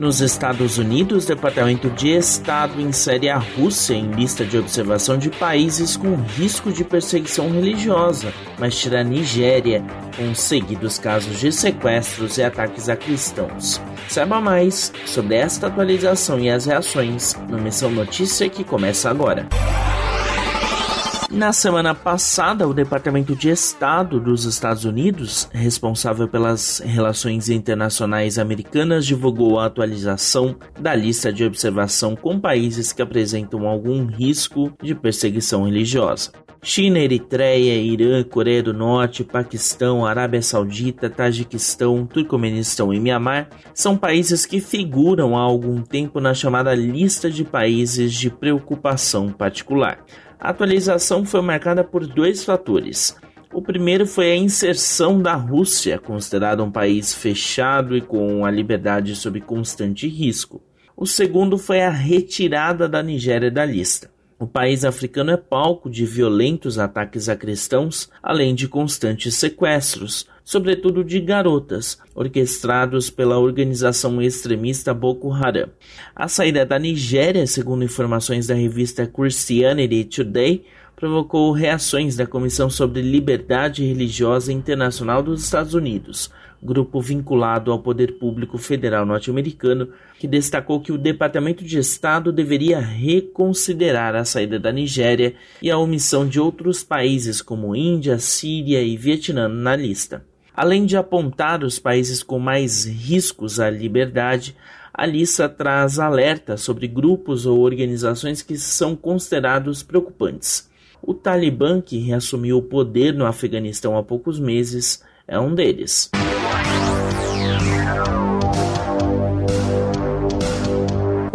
Nos Estados Unidos, o Departamento de Estado insere a Rússia em lista de observação de países com risco de perseguição religiosa, mas tira a Nigéria, com seguidos casos de sequestros e ataques a cristãos. Saiba mais sobre esta atualização e as reações no Missão Notícia que começa agora. Na semana passada, o Departamento de Estado dos Estados Unidos, responsável pelas relações internacionais americanas, divulgou a atualização da lista de observação com países que apresentam algum risco de perseguição religiosa. China, Eritreia, Irã, Coreia do Norte, Paquistão, Arábia Saudita, Tajiquistão, Turcomenistão e Mianmar são países que figuram há algum tempo na chamada lista de países de preocupação particular. A atualização foi marcada por dois fatores. O primeiro foi a inserção da Rússia, considerada um país fechado e com a liberdade sob constante risco. O segundo foi a retirada da Nigéria da lista. O país africano é palco de violentos ataques a cristãos, além de constantes sequestros, sobretudo de garotas, orquestrados pela organização extremista Boko Haram. A saída da Nigéria, segundo informações da revista Christianity Today, provocou reações da Comissão sobre Liberdade Religiosa Internacional dos Estados Unidos, grupo vinculado ao poder público federal norte-americano, que destacou que o Departamento de Estado deveria reconsiderar a saída da Nigéria e a omissão de outros países como Índia, Síria e Vietnã na lista. Além de apontar os países com mais riscos à liberdade, a lista traz alerta sobre grupos ou organizações que são considerados preocupantes. O Talibã, que reassumiu o poder no Afeganistão há poucos meses, é um deles.